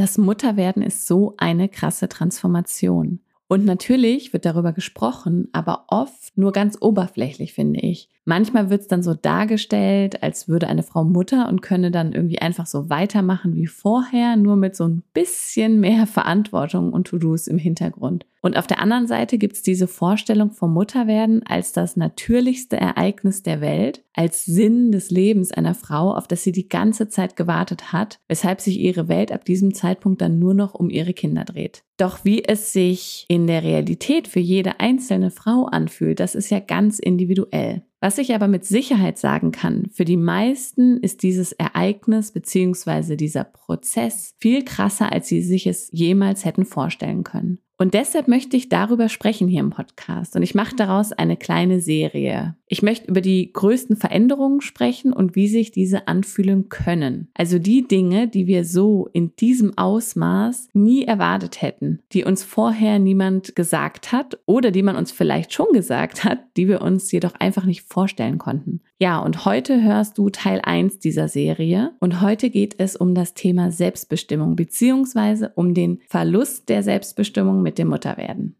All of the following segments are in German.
Das Mutterwerden ist so eine krasse Transformation. Und natürlich wird darüber gesprochen, aber oft nur ganz oberflächlich, finde ich. Manchmal wird es dann so dargestellt, als würde eine Frau Mutter und könne dann irgendwie einfach so weitermachen wie vorher, nur mit so ein bisschen mehr Verantwortung und To-Dos im Hintergrund. Und auf der anderen Seite gibt es diese Vorstellung vom Mutterwerden als das natürlichste Ereignis der Welt, als Sinn des Lebens einer Frau, auf das sie die ganze Zeit gewartet hat, weshalb sich ihre Welt ab diesem Zeitpunkt dann nur noch um ihre Kinder dreht. Doch wie es sich in der Realität für jede einzelne Frau anfühlt, das ist ja ganz individuell. Was ich aber mit Sicherheit sagen kann, für die meisten ist dieses Ereignis bzw. dieser Prozess viel krasser, als sie sich es jemals hätten vorstellen können. Und deshalb möchte ich darüber sprechen hier im Podcast. Und ich mache daraus eine kleine Serie. Ich möchte über die größten Veränderungen sprechen und wie sich diese anfühlen können. Also die Dinge, die wir so in diesem Ausmaß nie erwartet hätten, die uns vorher niemand gesagt hat oder die man uns vielleicht schon gesagt hat, die wir uns jedoch einfach nicht vorstellen konnten. Ja, und heute hörst du Teil 1 dieser Serie und heute geht es um das Thema Selbstbestimmung beziehungsweise um den Verlust der Selbstbestimmung mit dem Mutterwerden.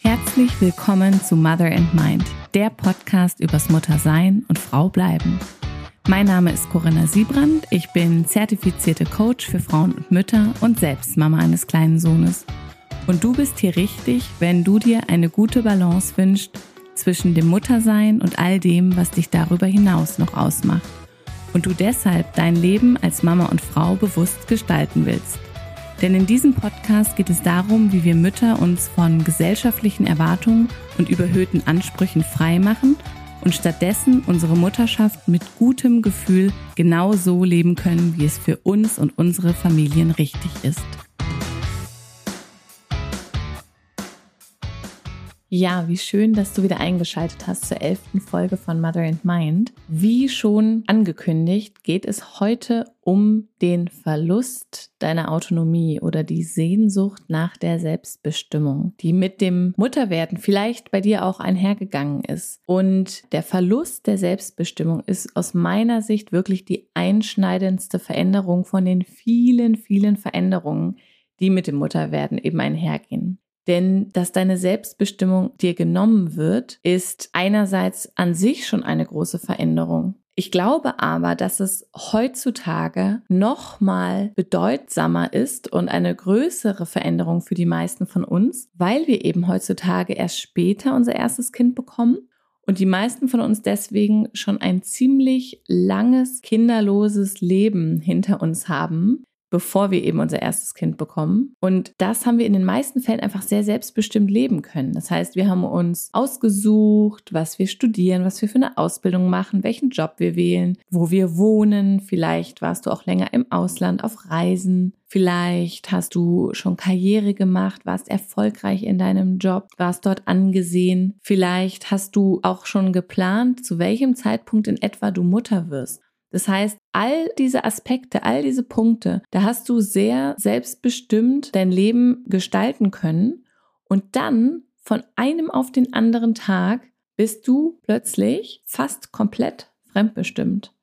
Herzlich willkommen zu Mother and Mind, der Podcast übers Muttersein und Frau bleiben. Mein Name ist Corinna Siebrand, ich bin zertifizierte Coach für Frauen und Mütter und selbst Mama eines kleinen Sohnes. Und du bist hier richtig, wenn du dir eine gute Balance wünschst zwischen dem Muttersein und all dem, was dich darüber hinaus noch ausmacht. Und du deshalb dein Leben als Mama und Frau bewusst gestalten willst. Denn in diesem Podcast geht es darum, wie wir Mütter uns von gesellschaftlichen Erwartungen und überhöhten Ansprüchen frei machen und stattdessen unsere Mutterschaft mit gutem Gefühl genau so leben können, wie es für uns und unsere Familien richtig ist. Ja, wie schön, dass du wieder eingeschaltet hast zur elften Folge von Mother and Mind. Wie schon angekündigt, geht es heute um den Verlust deiner Autonomie oder die Sehnsucht nach der Selbstbestimmung, die mit dem Mutterwerden vielleicht bei dir auch einhergegangen ist. Und der Verlust der Selbstbestimmung ist aus meiner Sicht wirklich die einschneidendste Veränderung von den vielen, vielen Veränderungen, die mit dem Mutterwerden eben einhergehen. Denn dass deine Selbstbestimmung dir genommen wird, ist einerseits an sich schon eine große Veränderung. Ich glaube aber, dass es heutzutage noch mal bedeutsamer ist und eine größere Veränderung für die meisten von uns, weil wir eben heutzutage erst später unser erstes Kind bekommen und die meisten von uns deswegen schon ein ziemlich langes kinderloses Leben hinter uns haben, bevor wir eben unser erstes Kind bekommen. Und das haben wir in den meisten Fällen einfach sehr selbstbestimmt leben können. Das heißt, wir haben uns ausgesucht, was wir studieren, was wir für eine Ausbildung machen, welchen Job wir wählen, wo wir wohnen. Vielleicht warst du auch länger im Ausland auf Reisen. Vielleicht hast du schon Karriere gemacht, warst erfolgreich in deinem Job, warst dort angesehen. Vielleicht hast du auch schon geplant, zu welchem Zeitpunkt in etwa du Mutter wirst. Das heißt, all diese Aspekte, all diese Punkte, da hast du sehr selbstbestimmt dein Leben gestalten können und dann von einem auf den anderen Tag bist du plötzlich fast komplett fremdbestimmt.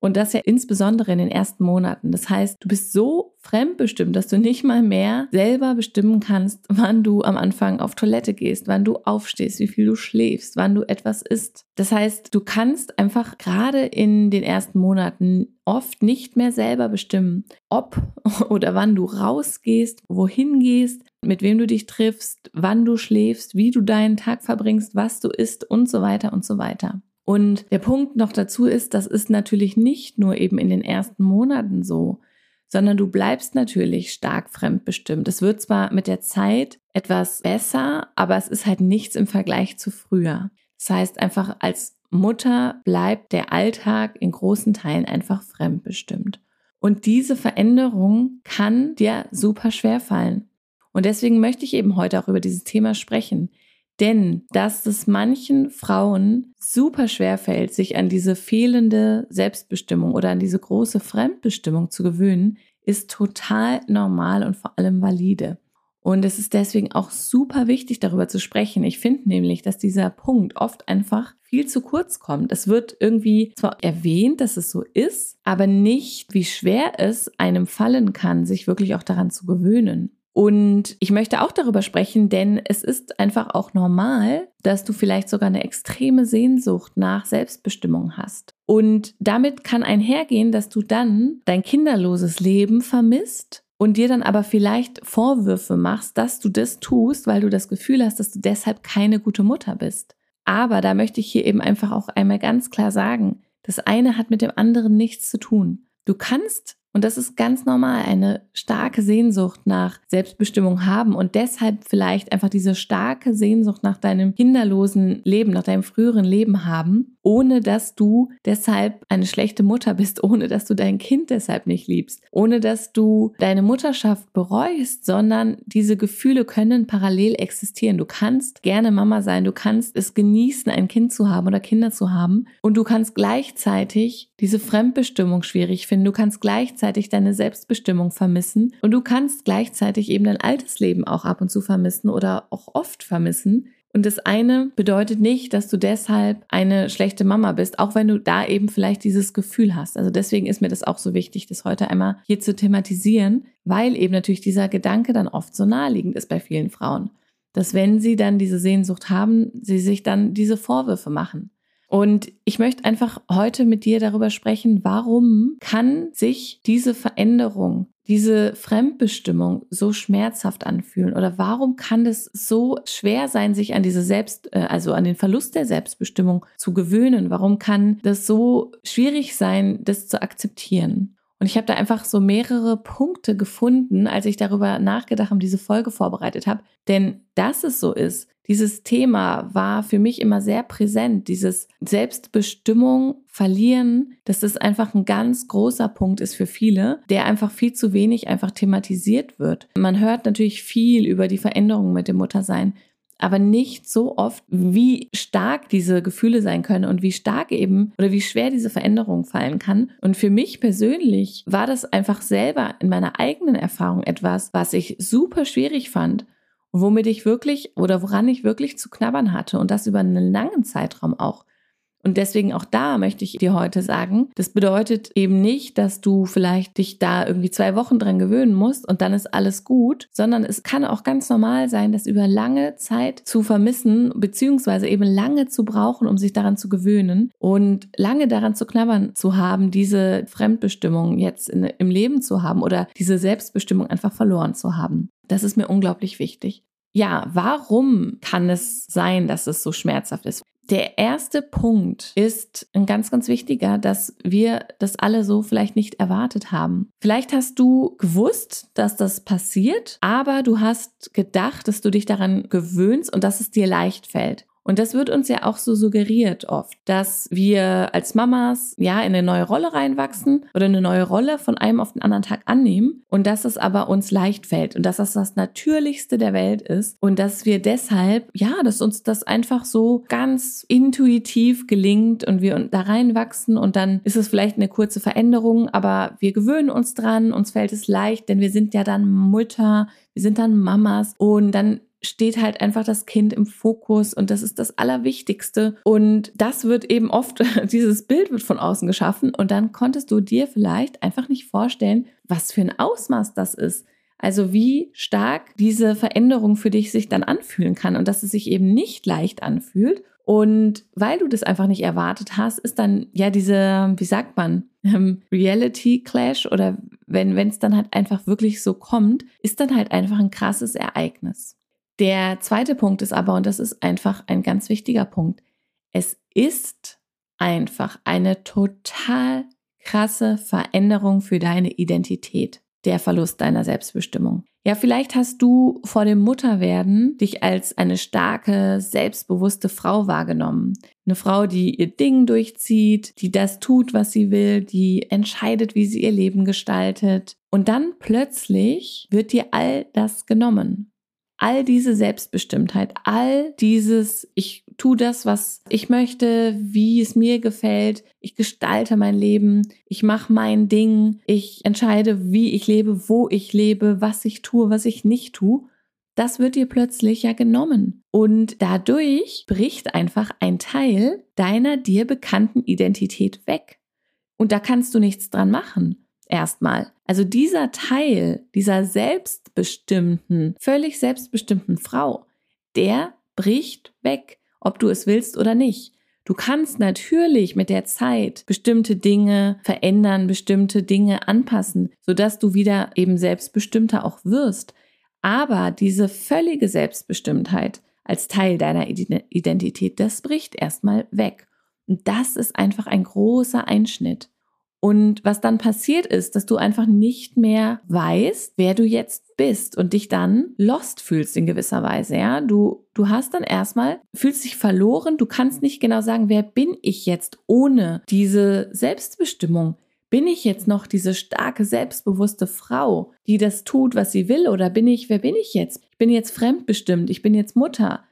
Und das ja insbesondere in den ersten Monaten. Das heißt, du bist so fremdbestimmt, dass du nicht mal mehr selber bestimmen kannst, wann du am Anfang auf Toilette gehst, wann du aufstehst, wie viel du schläfst, wann du etwas isst. Das heißt, du kannst einfach gerade in den ersten Monaten oft nicht mehr selber bestimmen, ob oder wann du rausgehst, wohin gehst, mit wem du dich triffst, wann du schläfst, wie du deinen Tag verbringst, was du isst und so weiter und so weiter. Und der Punkt noch dazu ist, das ist natürlich nicht nur eben in den ersten Monaten so, sondern du bleibst natürlich stark fremdbestimmt. Es wird zwar mit der Zeit etwas besser, aber es ist halt nichts im Vergleich zu früher. Das heißt einfach, als Mutter bleibt der Alltag in großen Teilen einfach fremdbestimmt. Und diese Veränderung kann dir super schwer fallen. Und deswegen möchte ich eben heute auch über dieses Thema sprechen. Denn dass es manchen Frauen super schwer fällt, sich an diese fehlende Selbstbestimmung oder an diese große Fremdbestimmung zu gewöhnen, ist total normal und vor allem valide. Und es ist deswegen auch super wichtig, darüber zu sprechen. Ich finde nämlich, dass dieser Punkt oft einfach viel zu kurz kommt. Es wird irgendwie zwar erwähnt, dass es so ist, aber nicht, wie schwer es einem fallen kann, sich wirklich auch daran zu gewöhnen. Und ich möchte auch darüber sprechen, denn es ist einfach auch normal, dass du vielleicht sogar eine extreme Sehnsucht nach Selbstbestimmung hast. Und damit kann einhergehen, dass du dann dein kinderloses Leben vermisst und dir dann aber vielleicht Vorwürfe machst, dass du das tust, weil du das Gefühl hast, dass du deshalb keine gute Mutter bist. Aber da möchte ich hier eben einfach auch einmal ganz klar sagen, das eine hat mit dem anderen nichts zu tun. Du kannst und das ist ganz normal, eine starke Sehnsucht nach Selbstbestimmung haben und deshalb vielleicht einfach diese starke Sehnsucht nach deinem kinderlosen Leben, nach deinem früheren Leben haben, ohne dass du deshalb eine schlechte Mutter bist, ohne dass du dein Kind deshalb nicht liebst, ohne dass du deine Mutterschaft bereust, sondern diese Gefühle können parallel existieren. Du kannst gerne Mama sein, du kannst es genießen, ein Kind zu haben oder Kinder zu haben und du kannst gleichzeitig diese Fremdbestimmung schwierig finden, du kannst gleichzeitig deine Selbstbestimmung vermissen und du kannst gleichzeitig eben dein altes Leben auch ab und zu vermissen oder auch oft vermissen. Und das eine bedeutet nicht, dass du deshalb eine schlechte Mama bist, auch wenn du da eben vielleicht dieses Gefühl hast. Also deswegen ist mir das auch so wichtig, das heute einmal hier zu thematisieren, weil eben natürlich dieser Gedanke dann oft so naheliegend ist bei vielen Frauen, dass wenn sie dann diese Sehnsucht haben, sie sich dann diese Vorwürfe machen. Und ich möchte einfach heute mit dir darüber sprechen, warum kann sich diese Veränderung, diese Fremdbestimmung so schmerzhaft anfühlen oder warum kann es so schwer sein, sich an diese Selbst, äh, also an den Verlust der Selbstbestimmung zu gewöhnen? Warum kann das so schwierig sein, das zu akzeptieren? Und ich habe da einfach so mehrere Punkte gefunden, als ich darüber nachgedacht und diese Folge vorbereitet habe. Denn dass es so ist, dieses Thema war für mich immer sehr präsent. Dieses Selbstbestimmung verlieren, dass das einfach ein ganz großer Punkt ist für viele, der einfach viel zu wenig einfach thematisiert wird. Man hört natürlich viel über die Veränderungen mit dem Muttersein aber nicht so oft, wie stark diese Gefühle sein können und wie stark eben oder wie schwer diese Veränderung fallen kann. Und für mich persönlich war das einfach selber in meiner eigenen Erfahrung etwas, was ich super schwierig fand womit ich wirklich oder woran ich wirklich zu knabbern hatte und das über einen langen Zeitraum auch. Und deswegen auch da möchte ich dir heute sagen, das bedeutet eben nicht, dass du vielleicht dich da irgendwie zwei Wochen dran gewöhnen musst und dann ist alles gut, sondern es kann auch ganz normal sein, das über lange Zeit zu vermissen, beziehungsweise eben lange zu brauchen, um sich daran zu gewöhnen und lange daran zu knabbern zu haben, diese Fremdbestimmung jetzt in, im Leben zu haben oder diese Selbstbestimmung einfach verloren zu haben. Das ist mir unglaublich wichtig. Ja, warum kann es sein, dass es so schmerzhaft ist? Der erste Punkt ist ein ganz, ganz wichtiger, dass wir das alle so vielleicht nicht erwartet haben. Vielleicht hast du gewusst, dass das passiert, aber du hast gedacht, dass du dich daran gewöhnst und dass es dir leicht fällt. Und das wird uns ja auch so suggeriert oft, dass wir als Mamas ja in eine neue Rolle reinwachsen oder eine neue Rolle von einem auf den anderen Tag annehmen und dass es aber uns leicht fällt und dass das das Natürlichste der Welt ist und dass wir deshalb, ja, dass uns das einfach so ganz intuitiv gelingt und wir da reinwachsen und dann ist es vielleicht eine kurze Veränderung, aber wir gewöhnen uns dran, uns fällt es leicht, denn wir sind ja dann Mutter, wir sind dann Mamas und dann steht halt einfach das Kind im Fokus und das ist das Allerwichtigste. Und das wird eben oft, dieses Bild wird von außen geschaffen und dann konntest du dir vielleicht einfach nicht vorstellen, was für ein Ausmaß das ist. Also wie stark diese Veränderung für dich sich dann anfühlen kann und dass es sich eben nicht leicht anfühlt. Und weil du das einfach nicht erwartet hast, ist dann ja diese, wie sagt man, ähm, Reality Clash oder wenn es dann halt einfach wirklich so kommt, ist dann halt einfach ein krasses Ereignis. Der zweite Punkt ist aber, und das ist einfach ein ganz wichtiger Punkt, es ist einfach eine total krasse Veränderung für deine Identität, der Verlust deiner Selbstbestimmung. Ja, vielleicht hast du vor dem Mutterwerden dich als eine starke, selbstbewusste Frau wahrgenommen. Eine Frau, die ihr Ding durchzieht, die das tut, was sie will, die entscheidet, wie sie ihr Leben gestaltet. Und dann plötzlich wird dir all das genommen all diese Selbstbestimmtheit, all dieses, ich tue das, was ich möchte, wie es mir gefällt, ich gestalte mein Leben, ich mache mein Ding, ich entscheide, wie ich lebe, wo ich lebe, was ich tue, was ich nicht tue. das wird dir plötzlich ja genommen. Und dadurch bricht einfach ein Teil deiner dir bekannten Identität weg. Und da kannst du nichts dran machen. Erstmal. Also dieser Teil dieser selbstbestimmten, völlig selbstbestimmten Frau, der bricht weg, ob du es willst oder nicht. Du kannst natürlich mit der Zeit bestimmte Dinge verändern, bestimmte Dinge anpassen, sodass du wieder eben selbstbestimmter auch wirst. Aber diese völlige Selbstbestimmtheit als Teil deiner Identität, das bricht erstmal weg. Und das ist einfach ein großer Einschnitt. Und was dann passiert ist, dass du einfach nicht mehr weißt, wer du jetzt bist und dich dann lost fühlst in gewisser Weise, ja? Du, du hast dann erstmal, fühlst dich verloren, du kannst nicht genau sagen, wer bin ich jetzt ohne diese Selbstbestimmung? Bin ich jetzt noch diese starke, selbstbewusste Frau, die das tut, was sie will? Oder bin ich, wer bin ich jetzt? Ich bin jetzt fremdbestimmt, ich bin jetzt Mutter.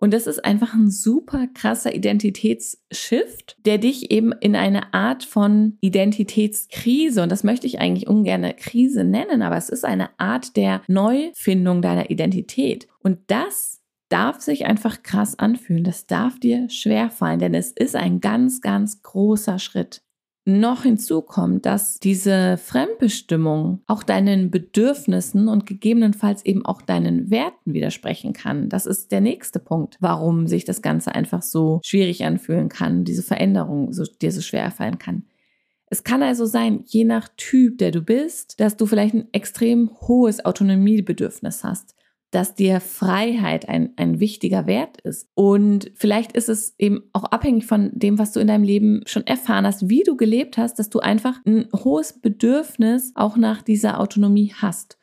Und das ist einfach ein super krasser Identitätsshift, der dich eben in eine Art von Identitätskrise, und das möchte ich eigentlich ungern Krise nennen, aber es ist eine Art der Neufindung deiner Identität. Und das darf sich einfach krass anfühlen. Das darf dir schwerfallen, denn es ist ein ganz, ganz großer Schritt noch hinzukommt, dass diese Fremdbestimmung auch deinen Bedürfnissen und gegebenenfalls eben auch deinen Werten widersprechen kann. Das ist der nächste Punkt, warum sich das Ganze einfach so schwierig anfühlen kann, diese Veränderung so, dir so schwer erfallen kann. Es kann also sein, je nach Typ, der du bist, dass du vielleicht ein extrem hohes Autonomiebedürfnis hast dass dir Freiheit ein, ein wichtiger Wert ist. Und vielleicht ist es eben auch abhängig von dem, was du in deinem Leben schon erfahren hast, wie du gelebt hast, dass du einfach ein hohes Bedürfnis auch nach dieser Autonomie hast.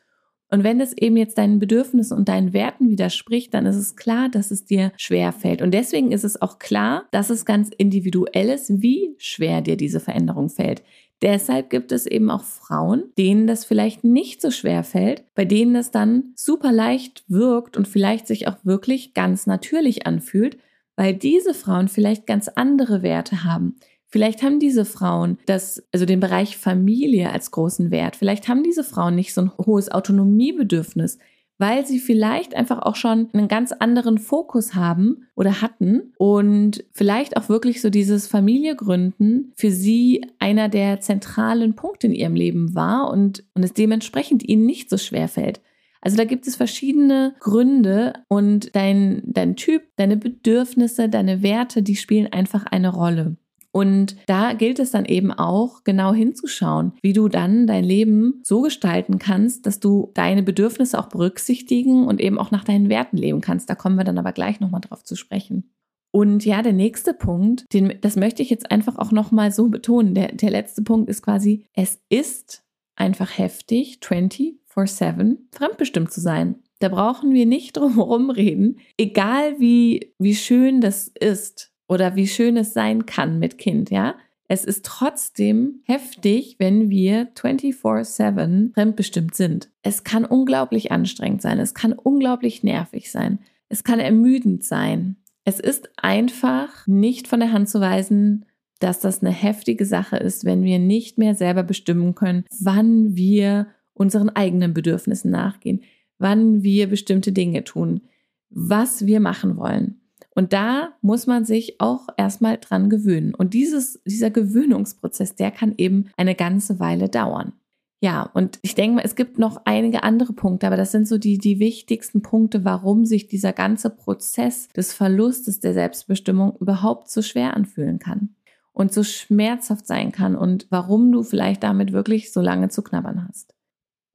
Und wenn es eben jetzt deinen Bedürfnissen und deinen Werten widerspricht, dann ist es klar, dass es dir schwer fällt. Und deswegen ist es auch klar, dass es ganz individuell ist, wie schwer dir diese Veränderung fällt. Deshalb gibt es eben auch Frauen, denen das vielleicht nicht so schwer fällt, bei denen das dann super leicht wirkt und vielleicht sich auch wirklich ganz natürlich anfühlt, weil diese Frauen vielleicht ganz andere Werte haben. Vielleicht haben diese Frauen das, also den Bereich Familie als großen Wert. Vielleicht haben diese Frauen nicht so ein hohes Autonomiebedürfnis weil sie vielleicht einfach auch schon einen ganz anderen Fokus haben oder hatten und vielleicht auch wirklich so dieses Familiegründen für sie einer der zentralen Punkte in ihrem Leben war und, und es dementsprechend ihnen nicht so schwer fällt. Also da gibt es verschiedene Gründe und dein, dein Typ, deine Bedürfnisse, deine Werte, die spielen einfach eine Rolle. Und da gilt es dann eben auch genau hinzuschauen, wie du dann dein Leben so gestalten kannst, dass du deine Bedürfnisse auch berücksichtigen und eben auch nach deinen Werten leben kannst. Da kommen wir dann aber gleich nochmal drauf zu sprechen. Und ja, der nächste Punkt, den, das möchte ich jetzt einfach auch nochmal so betonen. Der, der letzte Punkt ist quasi, es ist einfach heftig, 24-7 fremdbestimmt zu sein. Da brauchen wir nicht drum herum reden. Egal wie, wie schön das ist, oder wie schön es sein kann mit Kind, ja. Es ist trotzdem heftig, wenn wir 24/7 fremdbestimmt sind. Es kann unglaublich anstrengend sein, es kann unglaublich nervig sein, es kann ermüdend sein. Es ist einfach nicht von der Hand zu weisen, dass das eine heftige Sache ist, wenn wir nicht mehr selber bestimmen können, wann wir unseren eigenen Bedürfnissen nachgehen, wann wir bestimmte Dinge tun, was wir machen wollen. Und da muss man sich auch erstmal dran gewöhnen. Und dieses, dieser Gewöhnungsprozess, der kann eben eine ganze Weile dauern. Ja, und ich denke mal, es gibt noch einige andere Punkte, aber das sind so die, die wichtigsten Punkte, warum sich dieser ganze Prozess des Verlustes der Selbstbestimmung überhaupt so schwer anfühlen kann und so schmerzhaft sein kann und warum du vielleicht damit wirklich so lange zu knabbern hast.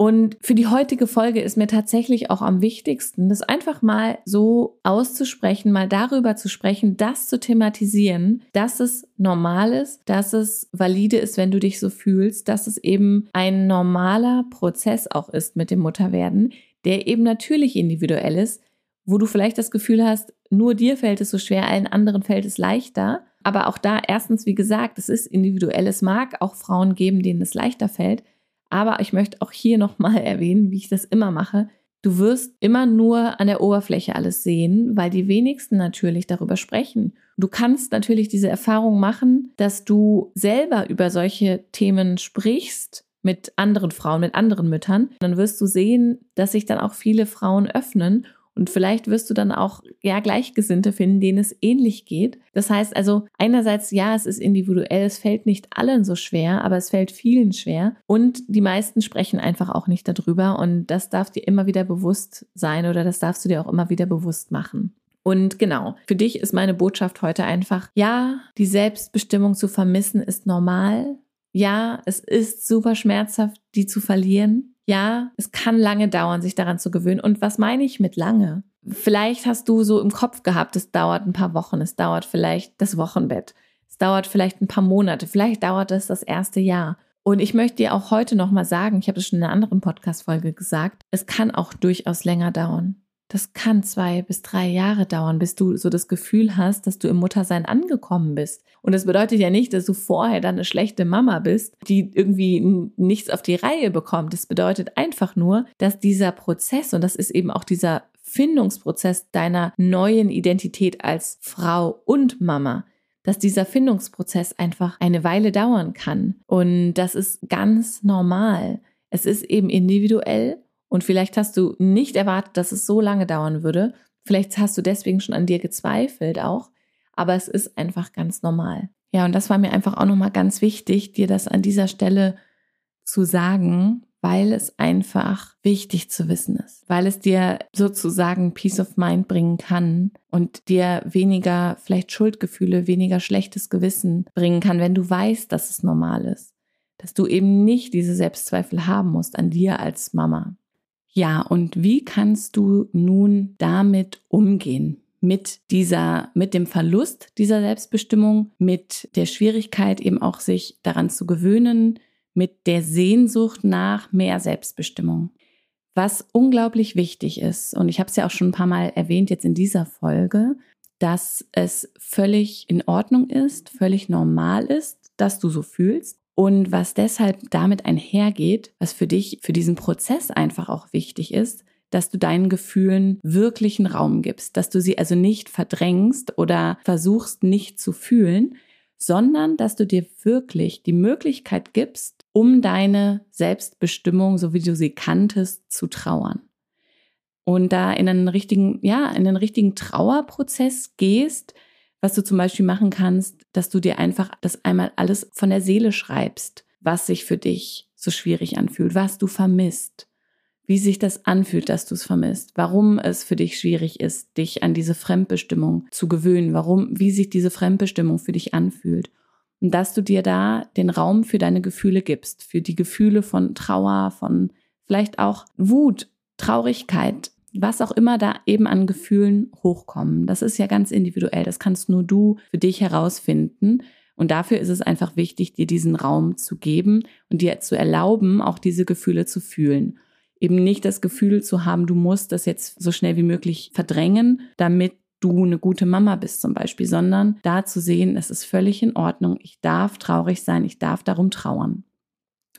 Und für die heutige Folge ist mir tatsächlich auch am wichtigsten, das einfach mal so auszusprechen, mal darüber zu sprechen, das zu thematisieren, dass es normal ist, dass es valide ist, wenn du dich so fühlst, dass es eben ein normaler Prozess auch ist mit dem Mutterwerden, der eben natürlich individuell ist, wo du vielleicht das Gefühl hast, nur dir fällt es so schwer, allen anderen fällt es leichter. Aber auch da erstens, wie gesagt, es ist individuell. Es mag auch Frauen geben, denen es leichter fällt. Aber ich möchte auch hier nochmal erwähnen, wie ich das immer mache. Du wirst immer nur an der Oberfläche alles sehen, weil die wenigsten natürlich darüber sprechen. Du kannst natürlich diese Erfahrung machen, dass du selber über solche Themen sprichst, mit anderen Frauen, mit anderen Müttern, dann wirst du sehen, dass sich dann auch viele Frauen öffnen und vielleicht wirst du dann auch ja Gleichgesinnte finden, denen es ähnlich geht. Das heißt also, einerseits ja, es ist individuell, es fällt nicht allen so schwer, aber es fällt vielen schwer. Und die meisten sprechen einfach auch nicht darüber. Und das darf dir immer wieder bewusst sein oder das darfst du dir auch immer wieder bewusst machen. Und genau, für dich ist meine Botschaft heute einfach, ja, die Selbstbestimmung zu vermissen ist normal. Ja, es ist super schmerzhaft, die zu verlieren. Ja, es kann lange dauern, sich daran zu gewöhnen. Und was meine ich mit lange? Vielleicht hast du so im Kopf gehabt, es dauert ein paar Wochen, es dauert vielleicht das Wochenbett, es dauert vielleicht ein paar Monate, vielleicht dauert es das erste Jahr. Und ich möchte dir auch heute nochmal sagen, ich habe es schon in einer anderen Podcast-Folge gesagt, es kann auch durchaus länger dauern. Das kann zwei bis drei Jahre dauern, bis du so das Gefühl hast, dass du im Muttersein angekommen bist. Und das bedeutet ja nicht, dass du vorher dann eine schlechte Mama bist, die irgendwie nichts auf die Reihe bekommt. Das bedeutet einfach nur, dass dieser Prozess, und das ist eben auch dieser Findungsprozess deiner neuen Identität als Frau und Mama, dass dieser Findungsprozess einfach eine Weile dauern kann. Und das ist ganz normal. Es ist eben individuell und vielleicht hast du nicht erwartet, dass es so lange dauern würde. Vielleicht hast du deswegen schon an dir gezweifelt auch. Aber es ist einfach ganz normal. Ja, und das war mir einfach auch nochmal ganz wichtig, dir das an dieser Stelle zu sagen, weil es einfach wichtig zu wissen ist, weil es dir sozusagen Peace of Mind bringen kann und dir weniger vielleicht Schuldgefühle, weniger schlechtes Gewissen bringen kann, wenn du weißt, dass es normal ist, dass du eben nicht diese Selbstzweifel haben musst an dir als Mama. Ja, und wie kannst du nun damit umgehen? Mit dieser, mit dem Verlust dieser Selbstbestimmung, mit der Schwierigkeit eben auch sich daran zu gewöhnen, mit der Sehnsucht nach mehr Selbstbestimmung. Was unglaublich wichtig ist, und ich habe es ja auch schon ein paar Mal erwähnt jetzt in dieser Folge, dass es völlig in Ordnung ist, völlig normal ist, dass du so fühlst und was deshalb damit einhergeht, was für dich, für diesen Prozess einfach auch wichtig ist, dass du deinen Gefühlen wirklichen Raum gibst, dass du sie also nicht verdrängst oder versuchst nicht zu fühlen, sondern dass du dir wirklich die Möglichkeit gibst, um deine Selbstbestimmung, so wie du sie kanntest, zu trauern. Und da in einen richtigen, ja, in einen richtigen Trauerprozess gehst, was du zum Beispiel machen kannst, dass du dir einfach das einmal alles von der Seele schreibst, was sich für dich so schwierig anfühlt, was du vermisst, wie sich das anfühlt, dass du es vermisst, warum es für dich schwierig ist, dich an diese Fremdbestimmung zu gewöhnen, warum, wie sich diese Fremdbestimmung für dich anfühlt. Und dass du dir da den Raum für deine Gefühle gibst, für die Gefühle von Trauer, von vielleicht auch Wut, Traurigkeit, was auch immer da eben an Gefühlen hochkommen. Das ist ja ganz individuell. Das kannst nur du für dich herausfinden. Und dafür ist es einfach wichtig, dir diesen Raum zu geben und dir zu erlauben, auch diese Gefühle zu fühlen. Eben nicht das Gefühl zu haben, du musst das jetzt so schnell wie möglich verdrängen, damit du eine gute Mama bist zum Beispiel, sondern da zu sehen, es ist völlig in Ordnung, ich darf traurig sein, ich darf darum trauern.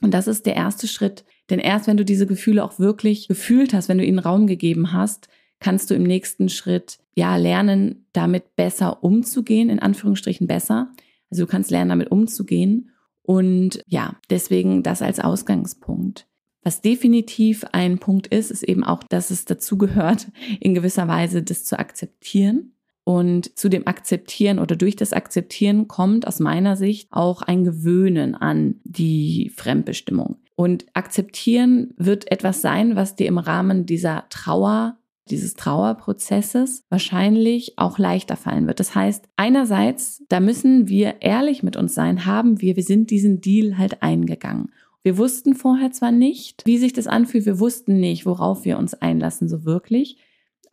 Und das ist der erste Schritt. Denn erst wenn du diese Gefühle auch wirklich gefühlt hast, wenn du ihnen Raum gegeben hast, kannst du im nächsten Schritt ja lernen, damit besser umzugehen, in Anführungsstrichen besser. Also du kannst lernen, damit umzugehen. Und ja, deswegen das als Ausgangspunkt. Was definitiv ein Punkt ist, ist eben auch, dass es dazu gehört, in gewisser Weise das zu akzeptieren. Und zu dem Akzeptieren oder durch das Akzeptieren kommt aus meiner Sicht auch ein Gewöhnen an die Fremdbestimmung. Und akzeptieren wird etwas sein, was dir im Rahmen dieser Trauer, dieses Trauerprozesses wahrscheinlich auch leichter fallen wird. Das heißt, einerseits, da müssen wir ehrlich mit uns sein, haben wir, wir sind diesen Deal halt eingegangen. Wir wussten vorher zwar nicht, wie sich das anfühlt, wir wussten nicht, worauf wir uns einlassen, so wirklich.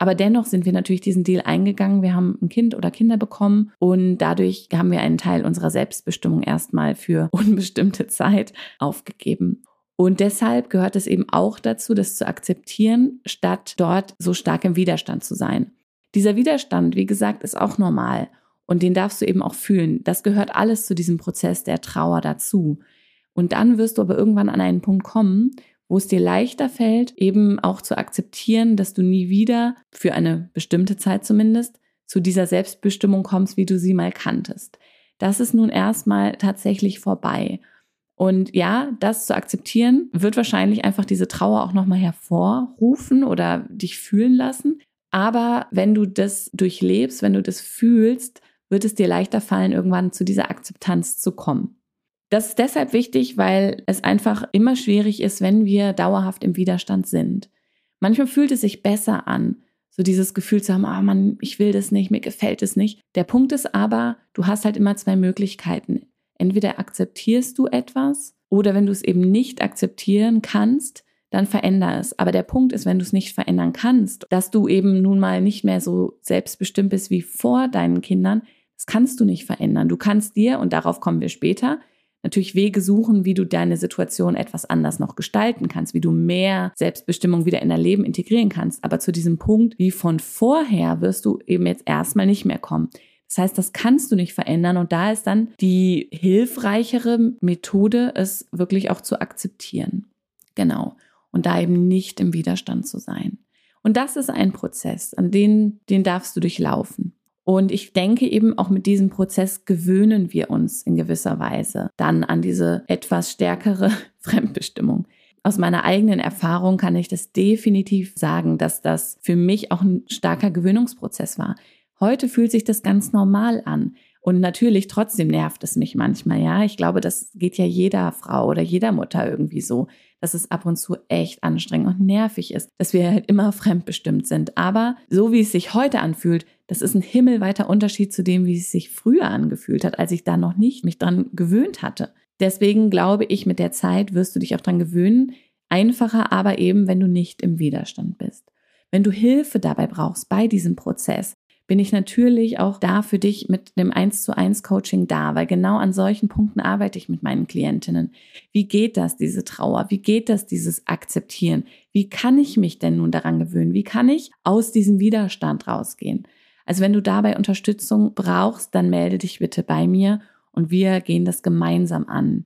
Aber dennoch sind wir natürlich diesen Deal eingegangen. Wir haben ein Kind oder Kinder bekommen und dadurch haben wir einen Teil unserer Selbstbestimmung erstmal für unbestimmte Zeit aufgegeben. Und deshalb gehört es eben auch dazu, das zu akzeptieren, statt dort so stark im Widerstand zu sein. Dieser Widerstand, wie gesagt, ist auch normal und den darfst du eben auch fühlen. Das gehört alles zu diesem Prozess der Trauer dazu. Und dann wirst du aber irgendwann an einen Punkt kommen, wo es dir leichter fällt, eben auch zu akzeptieren, dass du nie wieder, für eine bestimmte Zeit zumindest, zu dieser Selbstbestimmung kommst, wie du sie mal kanntest. Das ist nun erstmal tatsächlich vorbei. Und ja, das zu akzeptieren, wird wahrscheinlich einfach diese Trauer auch nochmal hervorrufen oder dich fühlen lassen. Aber wenn du das durchlebst, wenn du das fühlst, wird es dir leichter fallen, irgendwann zu dieser Akzeptanz zu kommen. Das ist deshalb wichtig, weil es einfach immer schwierig ist, wenn wir dauerhaft im Widerstand sind. Manchmal fühlt es sich besser an, so dieses Gefühl zu haben, ah oh Mann, ich will das nicht, mir gefällt es nicht. Der Punkt ist aber, du hast halt immer zwei Möglichkeiten. Entweder akzeptierst du etwas oder wenn du es eben nicht akzeptieren kannst, dann veränder es. Aber der Punkt ist, wenn du es nicht verändern kannst, dass du eben nun mal nicht mehr so selbstbestimmt bist wie vor deinen Kindern, das kannst du nicht verändern. Du kannst dir, und darauf kommen wir später, natürlich Wege suchen, wie du deine Situation etwas anders noch gestalten kannst, wie du mehr Selbstbestimmung wieder in dein Leben integrieren kannst. Aber zu diesem Punkt wie von vorher wirst du eben jetzt erstmal nicht mehr kommen. Das heißt, das kannst du nicht verändern und da ist dann die hilfreichere Methode, es wirklich auch zu akzeptieren. Genau. Und da eben nicht im Widerstand zu sein. Und das ist ein Prozess, an den, den darfst du durchlaufen. Und ich denke eben auch mit diesem Prozess gewöhnen wir uns in gewisser Weise dann an diese etwas stärkere Fremdbestimmung. Aus meiner eigenen Erfahrung kann ich das definitiv sagen, dass das für mich auch ein starker Gewöhnungsprozess war. Heute fühlt sich das ganz normal an. Und natürlich trotzdem nervt es mich manchmal, ja. Ich glaube, das geht ja jeder Frau oder jeder Mutter irgendwie so, dass es ab und zu echt anstrengend und nervig ist, dass wir halt immer fremdbestimmt sind. Aber so wie es sich heute anfühlt, das ist ein himmelweiter Unterschied zu dem, wie es sich früher angefühlt hat, als ich da noch nicht mich dran gewöhnt hatte. Deswegen glaube ich, mit der Zeit wirst du dich auch dran gewöhnen. Einfacher aber eben, wenn du nicht im Widerstand bist. Wenn du Hilfe dabei brauchst bei diesem Prozess, bin ich natürlich auch da für dich mit dem 1 zu 1 Coaching da, weil genau an solchen Punkten arbeite ich mit meinen Klientinnen. Wie geht das, diese Trauer? Wie geht das, dieses Akzeptieren? Wie kann ich mich denn nun daran gewöhnen? Wie kann ich aus diesem Widerstand rausgehen? Also wenn du dabei Unterstützung brauchst, dann melde dich bitte bei mir und wir gehen das gemeinsam an.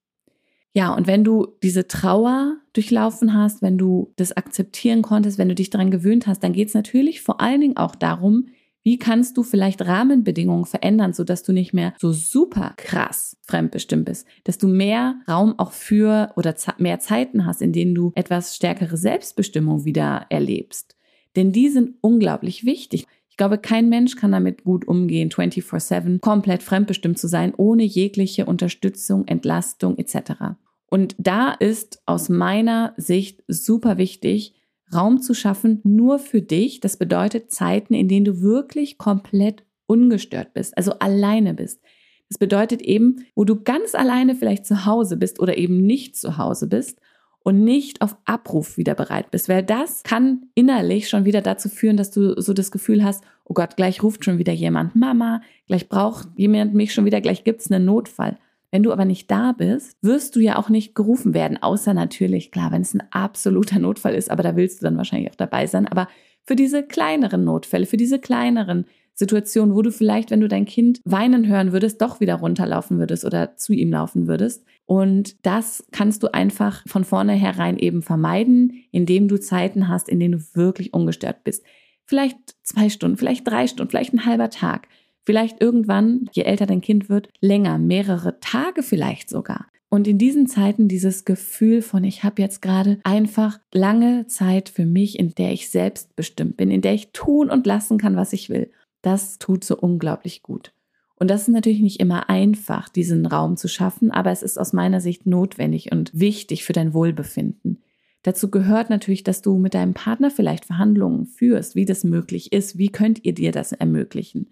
Ja, und wenn du diese Trauer durchlaufen hast, wenn du das akzeptieren konntest, wenn du dich daran gewöhnt hast, dann geht es natürlich vor allen Dingen auch darum, wie kannst du vielleicht Rahmenbedingungen verändern, sodass du nicht mehr so super krass fremdbestimmt bist, dass du mehr Raum auch für oder mehr Zeiten hast, in denen du etwas stärkere Selbstbestimmung wieder erlebst. Denn die sind unglaublich wichtig. Ich glaube, kein Mensch kann damit gut umgehen, 24/7 komplett fremdbestimmt zu sein, ohne jegliche Unterstützung, Entlastung etc. Und da ist aus meiner Sicht super wichtig, Raum zu schaffen, nur für dich. Das bedeutet Zeiten, in denen du wirklich komplett ungestört bist, also alleine bist. Das bedeutet eben, wo du ganz alleine vielleicht zu Hause bist oder eben nicht zu Hause bist und nicht auf Abruf wieder bereit bist, weil das kann innerlich schon wieder dazu führen, dass du so das Gefühl hast, oh Gott, gleich ruft schon wieder jemand Mama, gleich braucht jemand mich schon wieder, gleich gibt's einen Notfall. Wenn du aber nicht da bist, wirst du ja auch nicht gerufen werden, außer natürlich, klar, wenn es ein absoluter Notfall ist, aber da willst du dann wahrscheinlich auch dabei sein. Aber für diese kleineren Notfälle, für diese kleineren Situationen, wo du vielleicht, wenn du dein Kind weinen hören würdest, doch wieder runterlaufen würdest oder zu ihm laufen würdest. Und das kannst du einfach von vornherein eben vermeiden, indem du Zeiten hast, in denen du wirklich ungestört bist. Vielleicht zwei Stunden, vielleicht drei Stunden, vielleicht ein halber Tag. Vielleicht irgendwann, je älter dein Kind wird, länger, mehrere Tage vielleicht sogar. Und in diesen Zeiten dieses Gefühl von, ich habe jetzt gerade einfach lange Zeit für mich, in der ich selbstbestimmt bin, in der ich tun und lassen kann, was ich will, das tut so unglaublich gut. Und das ist natürlich nicht immer einfach, diesen Raum zu schaffen, aber es ist aus meiner Sicht notwendig und wichtig für dein Wohlbefinden. Dazu gehört natürlich, dass du mit deinem Partner vielleicht Verhandlungen führst, wie das möglich ist, wie könnt ihr dir das ermöglichen.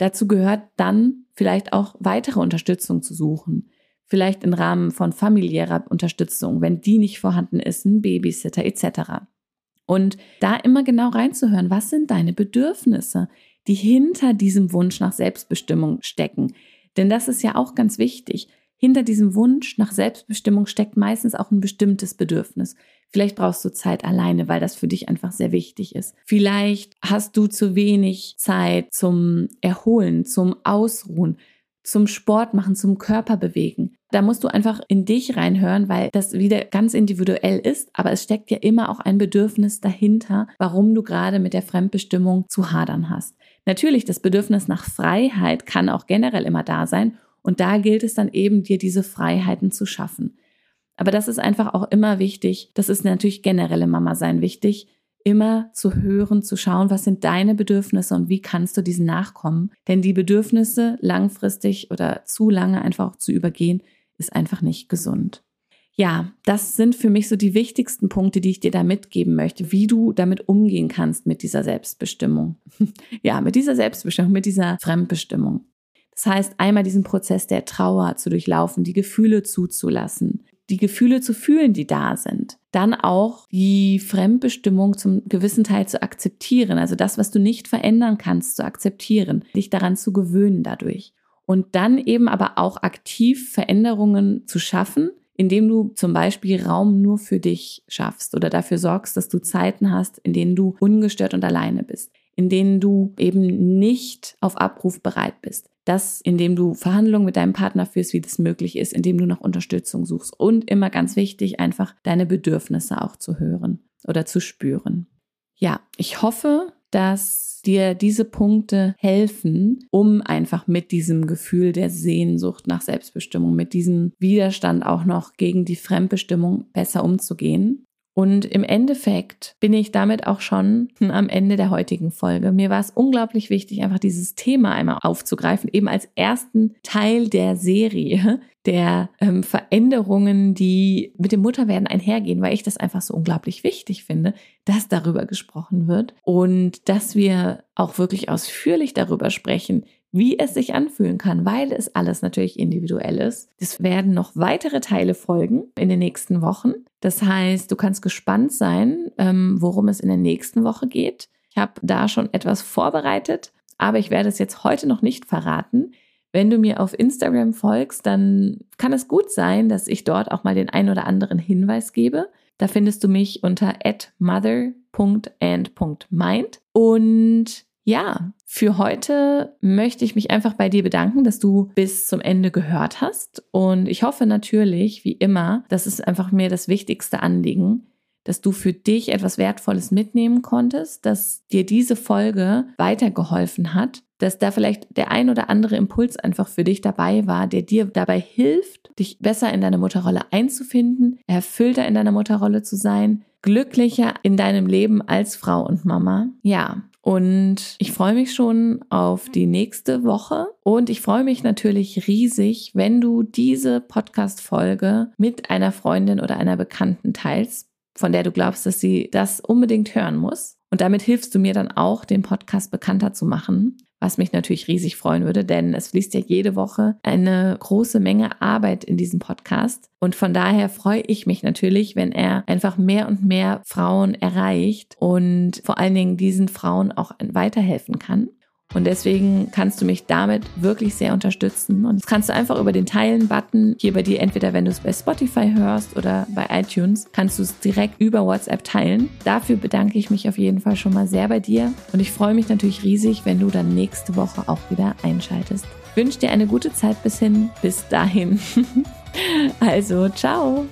Dazu gehört dann vielleicht auch weitere Unterstützung zu suchen. Vielleicht im Rahmen von familiärer Unterstützung, wenn die nicht vorhanden ist, ein Babysitter etc. Und da immer genau reinzuhören, was sind deine Bedürfnisse, die hinter diesem Wunsch nach Selbstbestimmung stecken. Denn das ist ja auch ganz wichtig. Hinter diesem Wunsch nach Selbstbestimmung steckt meistens auch ein bestimmtes Bedürfnis. Vielleicht brauchst du Zeit alleine, weil das für dich einfach sehr wichtig ist. Vielleicht hast du zu wenig Zeit zum Erholen, zum Ausruhen, zum Sport machen, zum Körper bewegen. Da musst du einfach in dich reinhören, weil das wieder ganz individuell ist, aber es steckt ja immer auch ein Bedürfnis dahinter, warum du gerade mit der Fremdbestimmung zu hadern hast. Natürlich, das Bedürfnis nach Freiheit kann auch generell immer da sein Und da gilt es dann eben, dir diese Freiheiten zu schaffen. Aber das ist einfach auch immer wichtig. Das ist natürlich generelle Mama sein wichtig, immer zu hören, zu schauen, was sind deine Bedürfnisse und wie kannst du diesen nachkommen. Denn die Bedürfnisse langfristig oder zu lange einfach auch zu übergehen, ist einfach nicht gesund. Ja, das sind für mich so die wichtigsten Punkte, die ich dir da mitgeben möchte, wie du damit umgehen kannst mit dieser Selbstbestimmung. ja, mit dieser Selbstbestimmung, mit dieser Fremdbestimmung. Das heißt, einmal diesen Prozess der Trauer zu durchlaufen, die Gefühle zuzulassen, die Gefühle zu fühlen, die da sind. Dann auch die Fremdbestimmung zum gewissen Teil zu akzeptieren, also das, was du nicht verändern kannst, zu akzeptieren, dich daran zu gewöhnen dadurch. Und dann eben aber auch aktiv Veränderungen zu schaffen, indem du zum Beispiel Raum nur für dich schaffst oder dafür sorgst, dass du Zeiten hast, in denen du ungestört und alleine bist, in denen du eben nicht auf Abruf bereit bist, das, indem du Verhandlungen mit deinem Partner führst, wie das möglich ist, indem du nach Unterstützung suchst und immer ganz wichtig, einfach deine Bedürfnisse auch zu hören oder zu spüren. Ja, ich hoffe, dass dir diese Punkte helfen, um einfach mit diesem Gefühl der Sehnsucht nach Selbstbestimmung, mit diesem Widerstand auch noch gegen die Fremdbestimmung besser umzugehen. Und im Endeffekt bin ich damit auch schon am Ende der heutigen Folge. Mir war es unglaublich wichtig, einfach dieses Thema einmal aufzugreifen, eben als ersten Teil der Serie der ähm, Veränderungen, die mit dem Mutterwerden einhergehen, weil ich das einfach so unglaublich wichtig finde, dass darüber gesprochen wird und dass wir auch wirklich ausführlich darüber sprechen, wie es sich anfühlen kann, weil es alles natürlich individuell ist. Es werden noch weitere Teile folgen in den nächsten Wochen. Das heißt, du kannst gespannt sein, ähm, worum es in der nächsten Woche geht. Ich habe da schon etwas vorbereitet, aber ich werde es jetzt heute noch nicht verraten. Wenn du mir auf Instagram folgst, dann kann es gut sein, dass ich dort auch mal den ein oder anderen Hinweis gebe. Da findest du mich unter mother.and.mind. Und ja, für heute möchte ich mich einfach bei dir bedanken, dass du bis zum Ende gehört hast. Und ich hoffe natürlich, wie immer, das ist einfach mir das wichtigste Anliegen, dass du für dich etwas Wertvolles mitnehmen konntest, dass dir diese Folge weitergeholfen hat, dass da vielleicht der ein oder andere Impuls einfach für dich dabei war, der dir dabei hilft, dich besser in deine Mutterrolle einzufinden, erfüllter in deiner Mutterrolle zu sein, glücklicher in deinem Leben als Frau und Mama. Ja, und ich freue mich schon auf die nächste Woche. Und ich freue mich natürlich riesig, wenn du diese Podcast-Folge mit einer Freundin oder einer Bekannten teilst, von der du glaubst, dass sie das unbedingt hören muss. Und damit hilfst du mir dann auch, den Podcast bekannter zu machen was mich natürlich riesig freuen würde, denn es fließt ja jede Woche eine große Menge Arbeit in diesem Podcast. Und von daher freue ich mich natürlich, wenn er einfach mehr und mehr Frauen erreicht und vor allen Dingen diesen Frauen auch weiterhelfen kann. Und deswegen kannst du mich damit wirklich sehr unterstützen. Und das kannst du einfach über den Teilen-Button hier bei dir, entweder wenn du es bei Spotify hörst oder bei iTunes, kannst du es direkt über WhatsApp teilen. Dafür bedanke ich mich auf jeden Fall schon mal sehr bei dir. Und ich freue mich natürlich riesig, wenn du dann nächste Woche auch wieder einschaltest. Ich wünsche dir eine gute Zeit bis hin. Bis dahin. also, ciao.